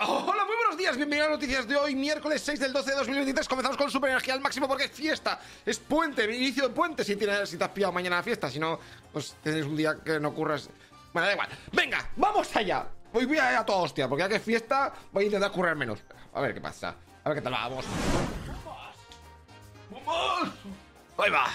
Hola, muy buenos días, bienvenidos a las noticias de hoy, miércoles 6 del 12 de 2023. Comenzamos con super energía al máximo porque es fiesta, es puente, inicio de puente. Si, tienes, si te has pillado mañana la fiesta, si no, pues tienes un día que no ocurras. Bueno, da igual. Venga, vamos allá. Hoy voy a ir a toda hostia, porque ya que es fiesta, voy a intentar currar menos. A ver qué pasa, a ver qué tal vamos. ¡Vamos! ¡Vamos! Ahí va.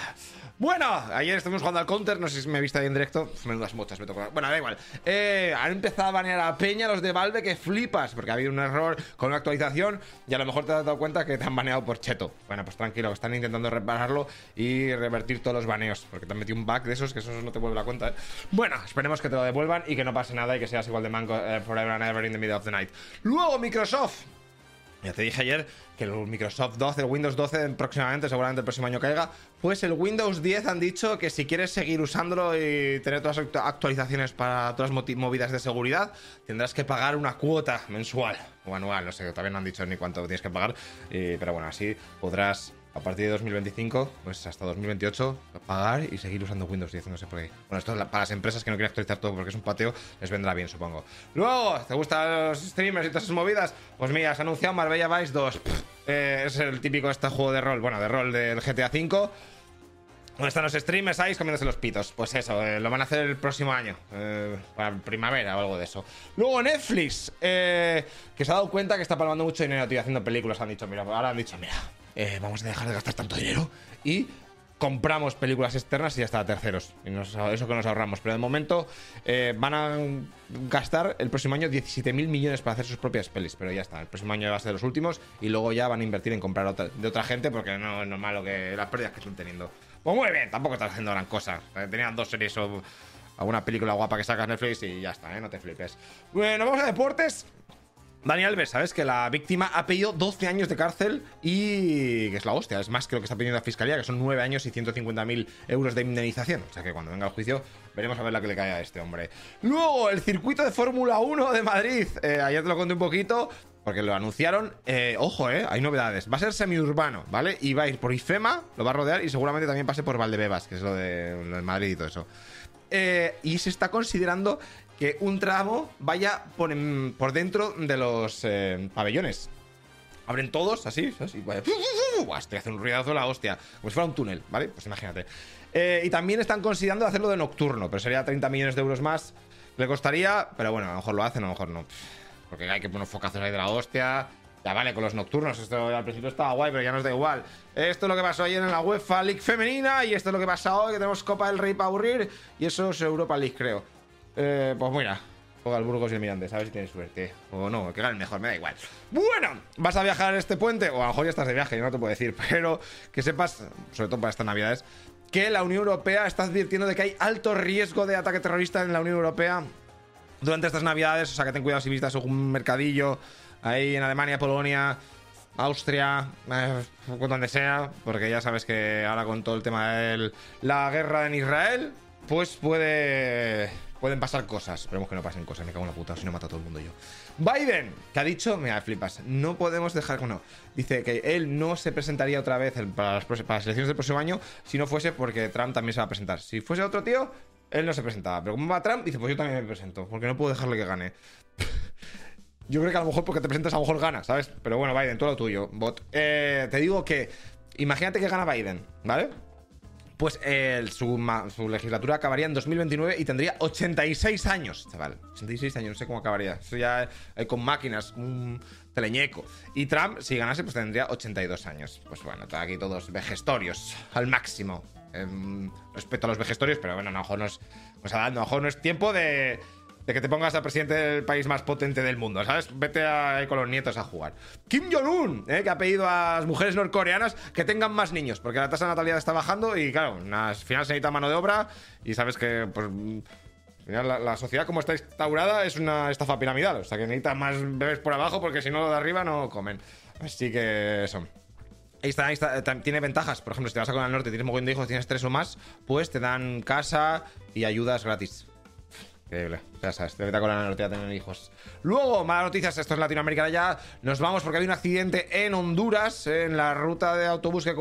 Bueno, ayer estuvimos jugando al counter, no sé si me viste ahí en directo. Menudas mochas me tocó. Bueno, da igual. Eh, han empezado a banear a Peña los de Valve que flipas, porque ha habido un error con una actualización y a lo mejor te has dado cuenta que te han baneado por cheto. Bueno, pues tranquilo, están intentando repararlo y revertir todos los baneos, porque te han metido un bug de esos que eso no te vuelve la cuenta. ¿eh? Bueno, esperemos que te lo devuelvan y que no pase nada y que seas igual de manco eh, forever and ever in the middle of the night. Luego, Microsoft. Ya te dije ayer que el Microsoft 12, el Windows 12 próximamente, seguramente el próximo año caiga. Pues el Windows 10 han dicho que si quieres seguir usándolo y tener todas las actualizaciones para todas las movidas de seguridad, tendrás que pagar una cuota mensual o anual. No sé, todavía no han dicho ni cuánto tienes que pagar. pero bueno, así podrás a partir de 2025, pues hasta 2028, pagar y seguir usando Windows 10, no sé por qué. Bueno, esto es para las empresas que no quieren actualizar todo porque es un pateo, les vendrá bien, supongo. Luego, ¿te gustan los streamers y todas esas movidas? Pues mira, se ha anunciado Marbella Vice 2. Eh, es el típico este juego de rol, bueno, de rol del GTA V. ¿Dónde están los streamers ahí comiéndose los pitos? Pues eso, eh, lo van a hacer el próximo año, eh, para primavera o algo de eso. Luego Netflix, que se ha dado cuenta que está palmando mucho dinero, tío, haciendo películas. Han dicho, mira, ahora han dicho, mira, eh, vamos a dejar de gastar tanto dinero y compramos películas externas y ya está, terceros. Y eso que nos ahorramos. Pero de momento eh, van a gastar el próximo año 17.000 millones para hacer sus propias pelis. Pero ya está, el próximo año va a ser los últimos y luego ya van a invertir en comprar de otra gente porque no es normal lo que las pérdidas que están teniendo. Pues muy bien, tampoco están haciendo gran cosa. Eh, tenían dos series o alguna película guapa que sacas Netflix y ya está, ¿eh? no te flipes. Bueno, vamos a deportes. Dani Alves, ¿sabes? Que la víctima ha pedido 12 años de cárcel y que es la hostia, es más que lo que está pidiendo la fiscalía, que son 9 años y 150.000 euros de indemnización. O sea que cuando venga el juicio veremos a ver la que le cae a este hombre. Luego, el circuito de Fórmula 1 de Madrid. Eh, ayer te lo conté un poquito, porque lo anunciaron. Eh, ojo, eh, hay novedades. Va a ser semiurbano, ¿vale? Y va a ir por IFEMA, lo va a rodear y seguramente también pase por Valdebebas, que es lo de, Madrid y todo eso. Eh, y se está considerando que un tramo vaya por, por dentro de los eh, pabellones. Abren todos, así, así. Estoy haciendo un ruidazo de la hostia. Como si fuera un túnel, ¿vale? Pues imagínate. Eh, y también están considerando hacerlo de nocturno, pero sería 30 millones de euros más. Le costaría, pero bueno, a lo mejor lo hacen, a lo mejor no. Porque hay que poner focazos ahí de la hostia. Ya vale, con los nocturnos. Esto al principio estaba guay, pero ya nos da igual. Esto es lo que pasó ayer en la UEFA League femenina. Y esto es lo que pasa hoy, que tenemos Copa del Rey para aburrir. Y eso es Europa League, creo. Eh, pues mira, juega el Burgos y el Mirandés, a ver si tienes suerte. O no, que gane mejor, me da igual. Bueno, vas a viajar este puente, o a lo mejor ya estás de viaje, yo no te puedo decir, pero que sepas, sobre todo para estas navidades, que la Unión Europea está advirtiendo de que hay alto riesgo de ataque terrorista en la Unión Europea durante estas navidades, o sea que ten cuidado si visitas algún mercadillo ahí en Alemania, Polonia, Austria, eh, donde sea, porque ya sabes que ahora con todo el tema de la guerra en Israel, pues puede pueden pasar cosas. Esperemos que no pasen cosas, me cago en la puta, si no mata a todo el mundo yo. Biden, que ha dicho, mira, flipas, no podemos dejar, bueno, dice que él no se presentaría otra vez para las, para las elecciones del próximo año si no fuese porque Trump también se va a presentar. Si fuese otro tío, él no se presentaba. Pero como va Trump, dice, pues yo también me presento, porque no puedo dejarle que gane. yo creo que a lo mejor porque te presentas a lo mejor gana, ¿sabes? Pero bueno, Biden, todo lo tuyo, bot. Eh, te digo que, imagínate que gana Biden, ¿vale? Pues su, legislatura acabaría en 2029 y tendría 86 años, chaval. 86 años, no sé cómo acabaría. Eso ya eh, con máquinas, un teleñeco. Y Trump, si ganase, pues tendría 82 años. Pues bueno, aquí todos vejestorios, al máximo. Em, respeto a los vejestorios, pero bueno, a no es, pues, a lo mejor no es tiempo de de que te pongas a presidente del país más potente del mundo, ¿sabes? Vete a, con los nietos a jugar. Kim Jong-un, ¿eh? que ha pedido a las mujeres norcoreanas que tengan más niños, porque la tasa de natalidad está bajando y, claro, al final se necesita mano de obra y sabes que, pues, la, sociedad como está instaurada es una estafa piramidal, o sea que necesita más bebés por abajo porque si no lo de arriba no comen. Así que eso. Está, está, tiene ventajas. Por ejemplo, si te vas a con el norte tienes mogollón de hijos, tienes tres o más, pues te dan casa y ayudas gratis. Increíble. Ya sabes, te con la norte a tener hijos. Luego, malas noticias, esto es Latinoamérica ya. Nos vamos porque había un accidente en Honduras, en la ruta de autobús que,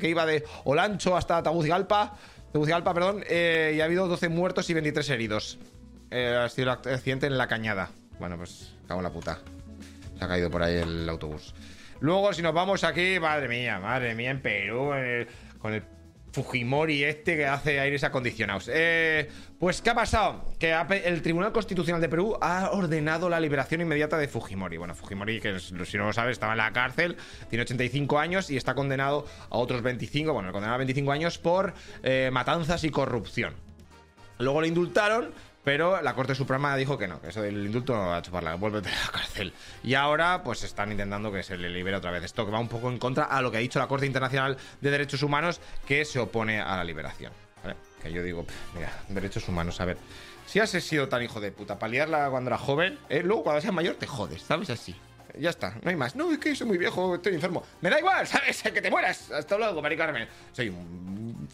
que iba de Olancho hasta Tegucigalpa. Tegucigalpa, perdón. Eh, y ha habido 12 muertos y 23 heridos. Eh, ha sido el accidente en la cañada. Bueno, pues cago en la puta. Se ha caído por ahí el autobús. Luego, si nos vamos aquí, madre mía, madre mía, en Perú, con el Fujimori este que hace aires acondicionados. Eh, pues, ¿qué ha pasado? Que el Tribunal Constitucional de Perú ha ordenado la liberación inmediata de Fujimori. Bueno, Fujimori, que si no lo sabes, estaba en la cárcel, tiene 85 años y está condenado a otros 25, bueno, condenado a 25 años por eh, matanzas y corrupción. Luego le indultaron, pero la Corte Suprema dijo que no, que eso del indulto no va a chuparla, vuélvete a la cárcel. Y ahora, pues están intentando que se le libere otra vez. Esto que va un poco en contra a lo que ha dicho la Corte Internacional de Derechos Humanos, que se opone a la liberación. Que yo digo, mira, derechos humanos, a ver. Si has sido tan hijo de puta, paliarla cuando era joven, ¿eh? luego cuando seas mayor te jodes, ¿sabes? Así. Ya está, no hay más. No, es que soy muy viejo, estoy enfermo. Me da igual, ¿sabes? Que te mueras. Hasta luego, Mari Carmen. Soy,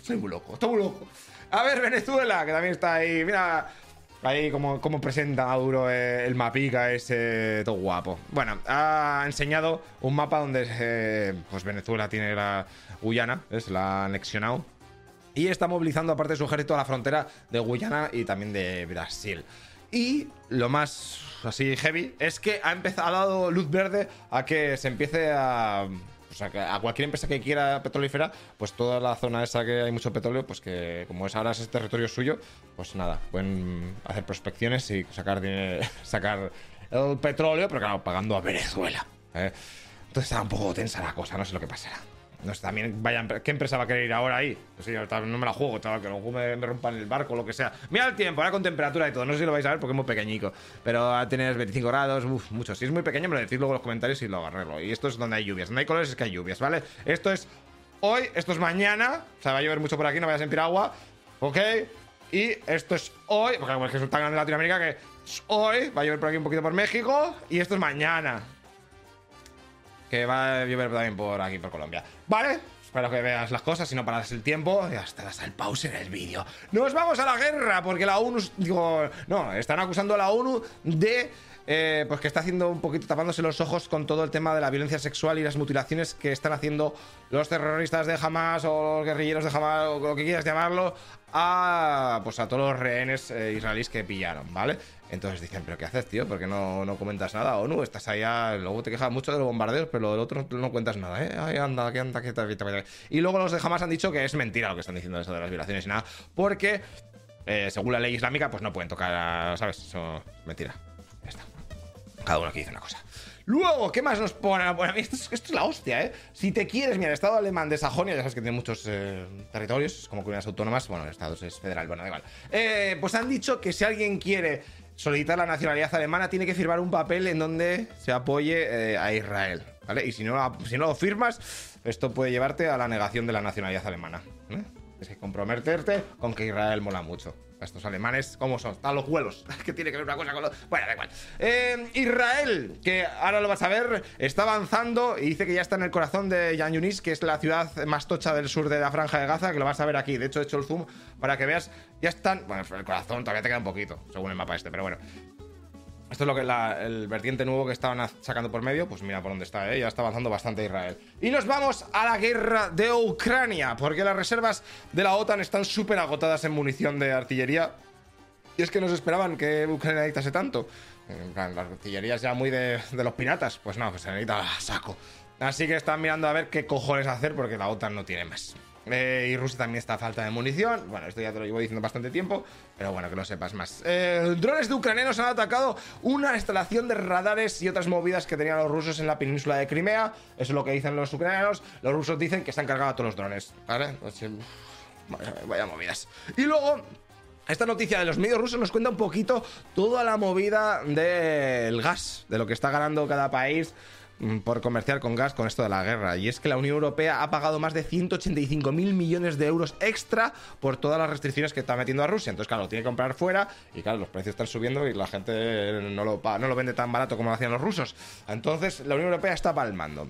soy muy loco, estoy muy loco. A ver, Venezuela, que también está ahí. Mira, Ahí como, como presenta Maduro eh, el mapica ese todo guapo. Bueno, ha enseñado un mapa donde eh, pues Venezuela tiene la Guyana, es la anexionado. Y está movilizando aparte de su ejército a la frontera de Guyana y también de Brasil. Y lo más así heavy es que ha empezado, ha dado luz verde a que se empiece a o sea, que a cualquier empresa que quiera petrolífera, pues toda la zona esa que hay mucho petróleo, pues que como es ahora es territorio suyo, pues nada, pueden hacer prospecciones y sacar sacar el petróleo, pero claro, pagando a Venezuela. ¿eh? Entonces está un poco tensa la cosa, no sé lo que pasará. No sé, también, vaya, ¿qué empresa va a querer ir ahora ahí? Pues no me la juego, chaval, que luego me, me, rompan el barco lo que sea. Mira el tiempo, ahora con temperatura y todo. No sé si lo vais a ver porque es muy pequeñico. Pero a tener 25 grados, uff, mucho. Si es muy pequeño, me lo decís luego en los comentarios y lo arreglo. Y esto es donde hay lluvias. Donde hay colores es que hay lluvias, ¿vale? Esto es hoy, esto es mañana. O sea, va a llover mucho por aquí, no vayas a agua. ¿Ok? Y esto es hoy, porque es tan grande Latinoamérica que hoy, va a llover por aquí un poquito por México. Y esto es mañana. Que va a llover también por aquí, por Colombia. ¿Vale? Espero que veas las cosas, si no paras el tiempo, y hasta el pause en el vídeo. Nos vamos a la guerra, porque la ONU, digo, no, están acusando a la ONU de eh, pues que está haciendo un poquito tapándose los ojos con todo el tema de la violencia sexual y las mutilaciones que están haciendo los terroristas de Hamas o los guerrilleros de Hamas o lo que quieras llamarlo a pues a todos los rehenes eh, israelíes que pillaron, ¿vale? Entonces dicen, ¿pero qué haces, tío? ¿Por qué no, no comentas nada? O no, estás allá, luego te quejas mucho de los bombardeos, pero lo del otro no, cuentas nada, ¿eh? Ay, anda, que anda, que Y luego los de Hamas han dicho que es mentira lo que están diciendo eso de las violaciones y nada, porque eh, según la ley islámica, pues no pueden tocar, ¿sabes? Eso es mentira. Ya está. Cada uno aquí dice una cosa. Luego, ¿qué más nos pone? Bueno, esto es, esto es la hostia, ¿eh? Si te quieres, mira, el Estado alemán de Sajonia, ya sabes que tiene muchos eh, territorios, como comunidades autónomas, bueno, el Estado es federal, bueno, da igual. Eh, pues han dicho que si alguien quiere solicitar la nacionalidad alemana, tiene que firmar un papel en donde se apoye eh, a Israel, ¿vale? Y si no, si no lo firmas, esto puede llevarte a la negación de la nacionalidad alemana. ¿eh? Es que comprometerte con que Israel mola mucho. Estos alemanes, ¿cómo son? Están los vuelos. que tiene que ver una cosa con lo. Bueno, da igual. Eh, Israel, que ahora lo vas a ver, está avanzando y dice que ya está en el corazón de Yan Yunis, que es la ciudad más tocha del sur de la franja de Gaza, que lo vas a ver aquí. De hecho, he hecho el zoom para que veas. Ya están. Bueno, el corazón todavía te queda un poquito, según el mapa este, pero bueno. Esto es lo que el vertiente nuevo que estaban sacando por medio. Pues mira por dónde está, ¿eh? ya está avanzando bastante Israel. Y nos vamos a la guerra de Ucrania, porque las reservas de la OTAN están súper agotadas en munición de artillería. Y es que nos esperaban que Ucrania necesitase tanto. En plan, la artillería es ya muy de, de los piratas. Pues no, pues se necesita saco. Así que están mirando a ver qué cojones hacer porque la OTAN no tiene más. Eh, y Rusia también está a falta de munición. Bueno, esto ya te lo llevo diciendo bastante tiempo, pero bueno, que lo sepas más. Eh, drones de ucranianos han atacado una instalación de radares y otras movidas que tenían los rusos en la península de Crimea. Eso es lo que dicen los ucranianos. Los rusos dicen que se han cargado a todos los drones. ¿Vale? Pues, eh, vaya, movidas. Y luego, esta noticia de los medios rusos nos cuenta un poquito toda la movida del gas, de lo que está ganando cada país por comerciar con gas con esto de la guerra. Y es que la Unión Europea ha pagado más de 185 mil millones de euros extra por todas las restricciones que está metiendo a Rusia. Entonces, claro, lo tiene que comprar fuera y, claro, los precios están subiendo y la gente no lo, no lo vende tan barato como lo hacían los rusos. Entonces, la Unión Europea está palmando.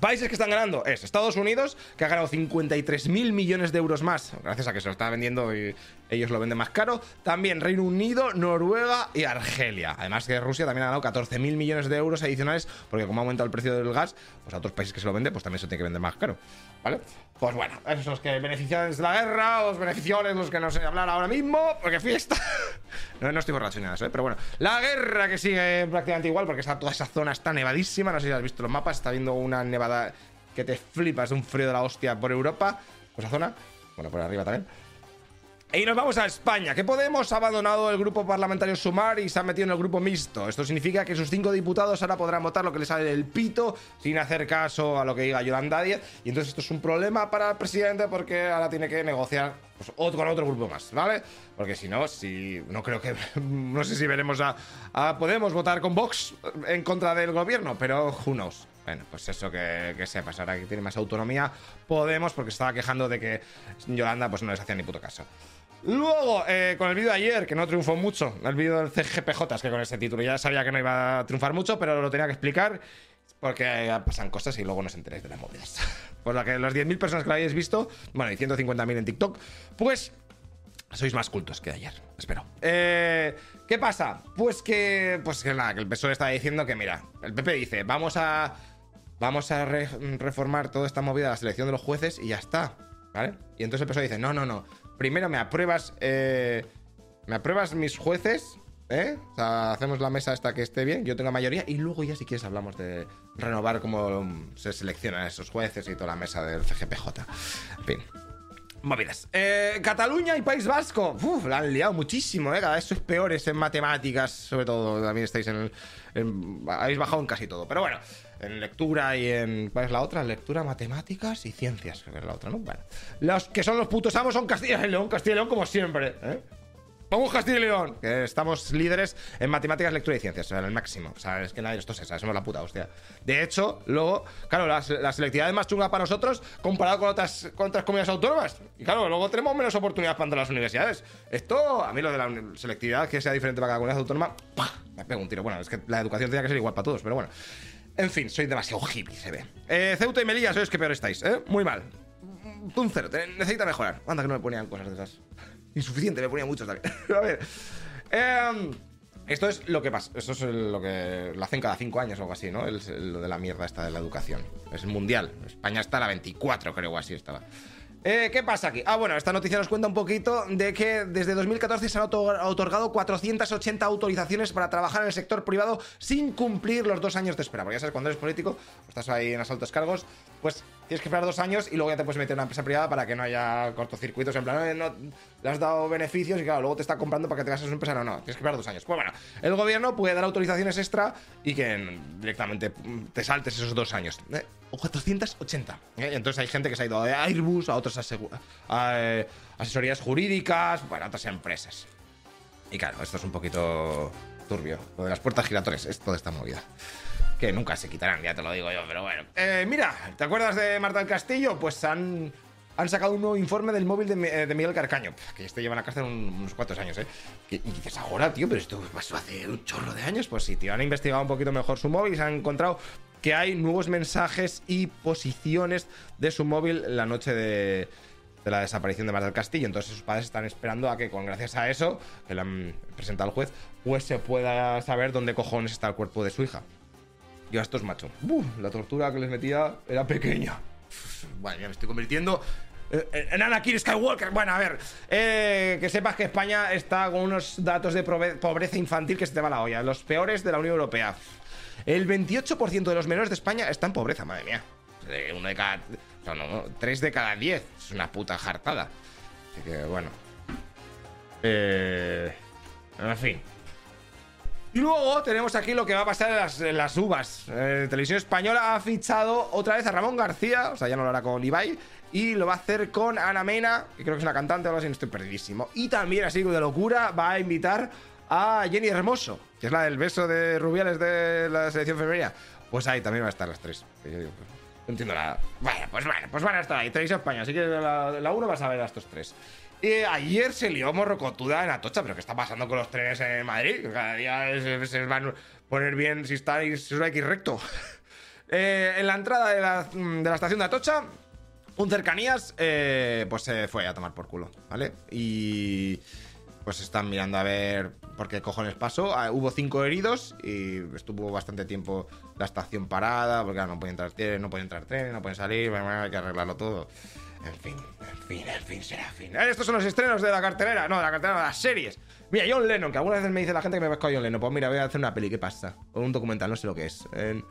Países que están ganando es Estados Unidos, que ha ganado 53 mil millones de euros más, gracias a que se lo está vendiendo y ellos lo venden más caro. También Reino Unido, Noruega y Argelia. Además que Rusia también ha ganado 14.000 millones de euros adicionales porque como ha aumentado el precio del gas, pues a otros países que se lo venden, pues también se tiene que vender más caro. ¿Vale? Pues bueno, esos que benefician de la guerra, los beneficios los que no sé hablar ahora mismo, porque fiesta. no, no estoy borracho ni nada, ¿eh? pero bueno. La guerra que sigue prácticamente igual, porque está, toda esa zona está nevadísima. No sé si has visto los mapas, está viendo una nevada que te flipas de un frío de la hostia por Europa, por esa zona. Bueno, por arriba también. Y nos vamos a España, que Podemos ha abandonado el grupo parlamentario Sumar y se ha metido en el grupo mixto. Esto significa que sus cinco diputados ahora podrán votar lo que les sale del pito sin hacer caso a lo que diga Yolanda Díaz. Y entonces esto es un problema para el presidente porque ahora tiene que negociar pues, con otro grupo más, ¿vale? Porque si no, si no creo que... No sé si veremos a, Podemos votar con Vox en contra del gobierno, pero who knows. Bueno, pues eso que, que sepas. Ahora que tiene más autonomía, Podemos, porque estaba quejando de que Yolanda pues no les hacía ni puto caso. Luego, eh, con el vídeo de ayer, que no triunfó mucho, el vídeo del CGPJ, es que con ese título ya sabía que no iba a triunfar mucho, pero lo tenía que explicar porque pasan cosas y luego no os enteréis de las movidas. Por lo que las 10.000 personas que lo hayáis visto, bueno, y 150.000 en TikTok, pues sois más cultos que ayer, espero. Eh, ¿Qué pasa? Pues que, pues que nada, que el PSOE está diciendo que, mira, el PP dice, vamos a, vamos a reformar toda esta movida la selección de los jueces y ya está, ¿vale? Y entonces el PSOE dice, no, no, no, primero me apruebas. Eh, me apruebas mis jueces. ¿Eh? O sea, hacemos la mesa hasta que esté bien, yo tengo mayoría, y luego ya si quieres hablamos de renovar cómo se seleccionan esos jueces y toda la mesa del CGPJ. En fin. Movidas. Eh, Cataluña y País Vasco. Uf, la han liado muchísimo, ¿eh? Cada vez sois peores en matemáticas, sobre todo. También estáis en, el, Habéis bajado en casi todo. Pero bueno, en lectura y en. ¿Cuál es la otra? Lectura, matemáticas y ciencias, que es la otra, ¿no? Bueno. Los que son los putos amos son Castilla y León, Castilla y León como siempre, ¿eh? Vamos Castilla y León, que estamos líderes en matemáticas, lectura y ciencias, o sea, en el máximo. O sea, es que nadie de estos es, somos la puta hostia. De hecho, luego, claro, la, selectividad es más chunga para nosotros comparado con otras, con otras comunidades autónomas. Y claro, luego tenemos menos oportunidades para entrar a las universidades. Esto, a mí lo de la selectividad, que sea diferente para cada comunidad autónoma, ¡pah! me pego un tiro. Bueno, es que la educación tenía que ser igual para todos, pero bueno. En fin, soy demasiado hippie, se ve. Eh, Ceuta y Melilla, sois que peor estáis, ¿eh? Muy mal. Un cero, necesita mejorar. Anda que no me ponían cosas de esas. Insuficiente, me ponía muchos también. a ver. Em, esto es lo que pasa. Esto es lo que lo hacen cada cinco años o algo así, ¿no? lo de la mierda esta de la educación. Es mundial. España está a la 24, creo, o así estaba. Eh, ¿Qué pasa aquí? Ah, bueno, esta noticia nos cuenta un poquito de que desde 2014 se han otorgado 480 autorizaciones para trabajar en el sector privado sin cumplir los dos años de espera. Porque ya sabes, cuando eres político, estás ahí en asaltos cargos, pues tienes que esperar dos años y luego ya te puedes meter en una empresa privada para que no haya cortocircuitos. En plan, no, le has dado beneficios y claro, luego te está comprando para que te hagas una empresa. No, no, tienes que esperar dos años. Pues bueno, el gobierno puede dar autorizaciones extra y que directamente te saltes esos dos años. Eh, o 480. ¿eh? Entonces hay gente que se ha ido a Airbus, a otras eh, asesorías jurídicas, bueno, a otras empresas. Y claro, esto es un poquito turbio. Lo de las puertas giratorias, es toda esta movida que nunca se quitarán, ya te lo digo yo, pero bueno. Eh, mira, ¿te acuerdas de Marta del Castillo? Pues han, han sacado un nuevo informe del móvil de, de Miguel Carcaño, que este lleva en la cárcel unos cuantos años, ¿eh? Y, dices, ahora, tío, pero esto pasó hace un chorro de años. Pues sí, tío, han investigado un poquito mejor su móvil y se han encontrado que hay nuevos mensajes y posiciones de su móvil la noche de, de la desaparición de Marta del Castillo. Entonces sus padres están esperando a que, con gracias a eso, que le han presentado al juez, pues se pueda saber dónde cojones está el cuerpo de su hija. Yo a estos macho. la tortura que les metía era pequeña. bueno, ya me estoy convirtiendo eh, en Anakin Skywalker. Bueno, a ver, eh, que sepas que España está con unos datos de pobreza infantil que se te va la olla. Los peores de la Unión Europea. El 28% de los menores de España está en pobreza, madre mía. Uno de cada. No, no, tres de cada diez. Es una puta jartada. Así que, bueno. Eh, en fin. Y luego tenemos aquí lo que va a pasar en las, uvas. Eh, Televisión Española ha fichado otra vez a Ramón García, o sea, ya no lo hará con Ibai, y lo va a hacer con Ana Mena, que creo que es una cantante o algo así, no estoy perdidísimo. Y también, así de locura, va a invitar a Jenny Hermoso, que es la del beso de Rubiales de la selección femenina. Pues ahí también va a estar las tres. Pues, no entiendo nada. Bueno, pues bueno, pues van a estar ahí. Televisión Española, así que la, la uno vas a ver a estos tres. Y ayer se lió morrocotuda en Atocha, pero ¿qué está pasando con los trenes en Madrid? Cada día se, van a poner bien si está si es X recto. Eh, en la entrada de la, de la estación de Atocha un cercanías, eh, pues se fue a tomar por culo, ¿vale? Y pues están mirando a ver por qué cojones pasó. Ah, hubo cinco heridos y estuvo bastante tiempo la estación parada, porque no pueden entrar trenes, no pueden entrar trenes, no pueden salir, hay que arreglarlo todo. En fin, en fin, en fin, será fin. Estos son los estrenos de la cartelera, no, de la cartelera de las series. Mira, John Lennon, que algunas veces me dice la gente que me pesco a John Lennon. Pues mira, voy a hacer una peli, ¿qué pasa? O un documental, no sé lo que es. En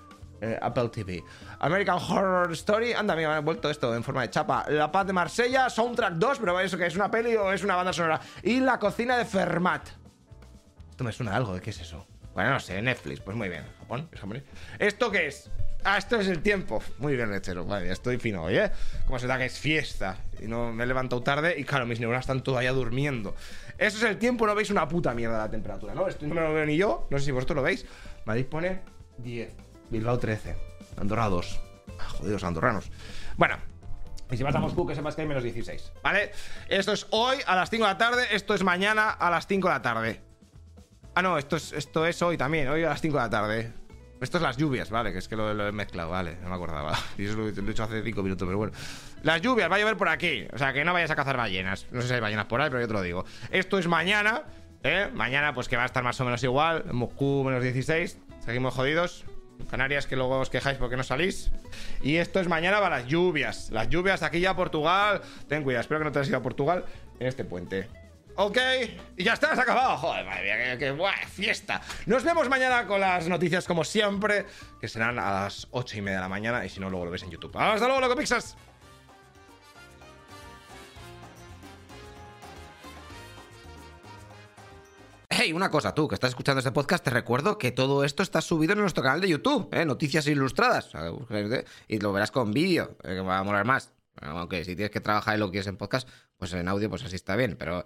eh, Apple TV. American Horror Story. Anda, mira, me han vuelto esto en forma de chapa. La Paz de Marsella, Soundtrack 2, pero eso que es una peli o es una banda sonora. Y La Cocina de Fermat. Esto me suena algo, ¿de qué es eso? Bueno, no sé, Netflix, pues muy bien. Japón. ¿Esto qué es? Ah, esto es el tiempo. Muy bien, lechero. Vale, estoy fino hoy, ¿eh? Como se da que es fiesta. Y no me he levantado tarde y claro, mis neuronas están todavía durmiendo. Eso es el tiempo, no veis una puta mierda la temperatura, ¿no? Esto no me lo veo ni yo. No sé si vosotros lo veis. Madrid pone 10. Bilbao 13. Andorra 2. Ah, jodidos andorranos. Bueno, y si vas a Moscú, que sepas que hay menos 16. ¿Vale? Esto es hoy a las 5 de la tarde. Esto es mañana a las 5 de la tarde. Ah, no, esto es, esto es hoy también. Hoy a las 5 de la tarde. Esto es las lluvias, ¿vale? Que es que lo, he mezclado, ¿vale? No me acordaba. Y eso lo, he hecho hace 5 minutos, pero bueno. Las lluvias, va a llover por aquí. O sea, que no vayas a cazar ballenas. No sé si hay ballenas por ahí, pero yo te lo digo. Esto es mañana, ¿eh? Mañana, pues que va a estar más o menos igual. Moscú menos 16. Seguimos jodidos. Canarias que luego os quejáis porque no salís. Y esto es mañana para las lluvias. Las lluvias aquí ya Portugal. Ten cuidado, espero que no te hayas ido a Portugal en este puente. Ok, y ya está, se acabado. Joder, madre mía, qué, fiesta. Nos vemos mañana con las noticias como siempre, que serán a las 8 y media de la mañana. Y si no, luego lo ves en YouTube. Hasta luego, loco Pixas. Hey, una cosa, tú que estás escuchando este podcast, te recuerdo que todo esto está subido en nuestro canal de YouTube, ¿eh? Noticias Ilustradas. Y lo verás con vídeo, eh, que va a molar más. Aunque si tienes que trabajar y lo quieres en podcast, pues en audio, pues así está bien. Pero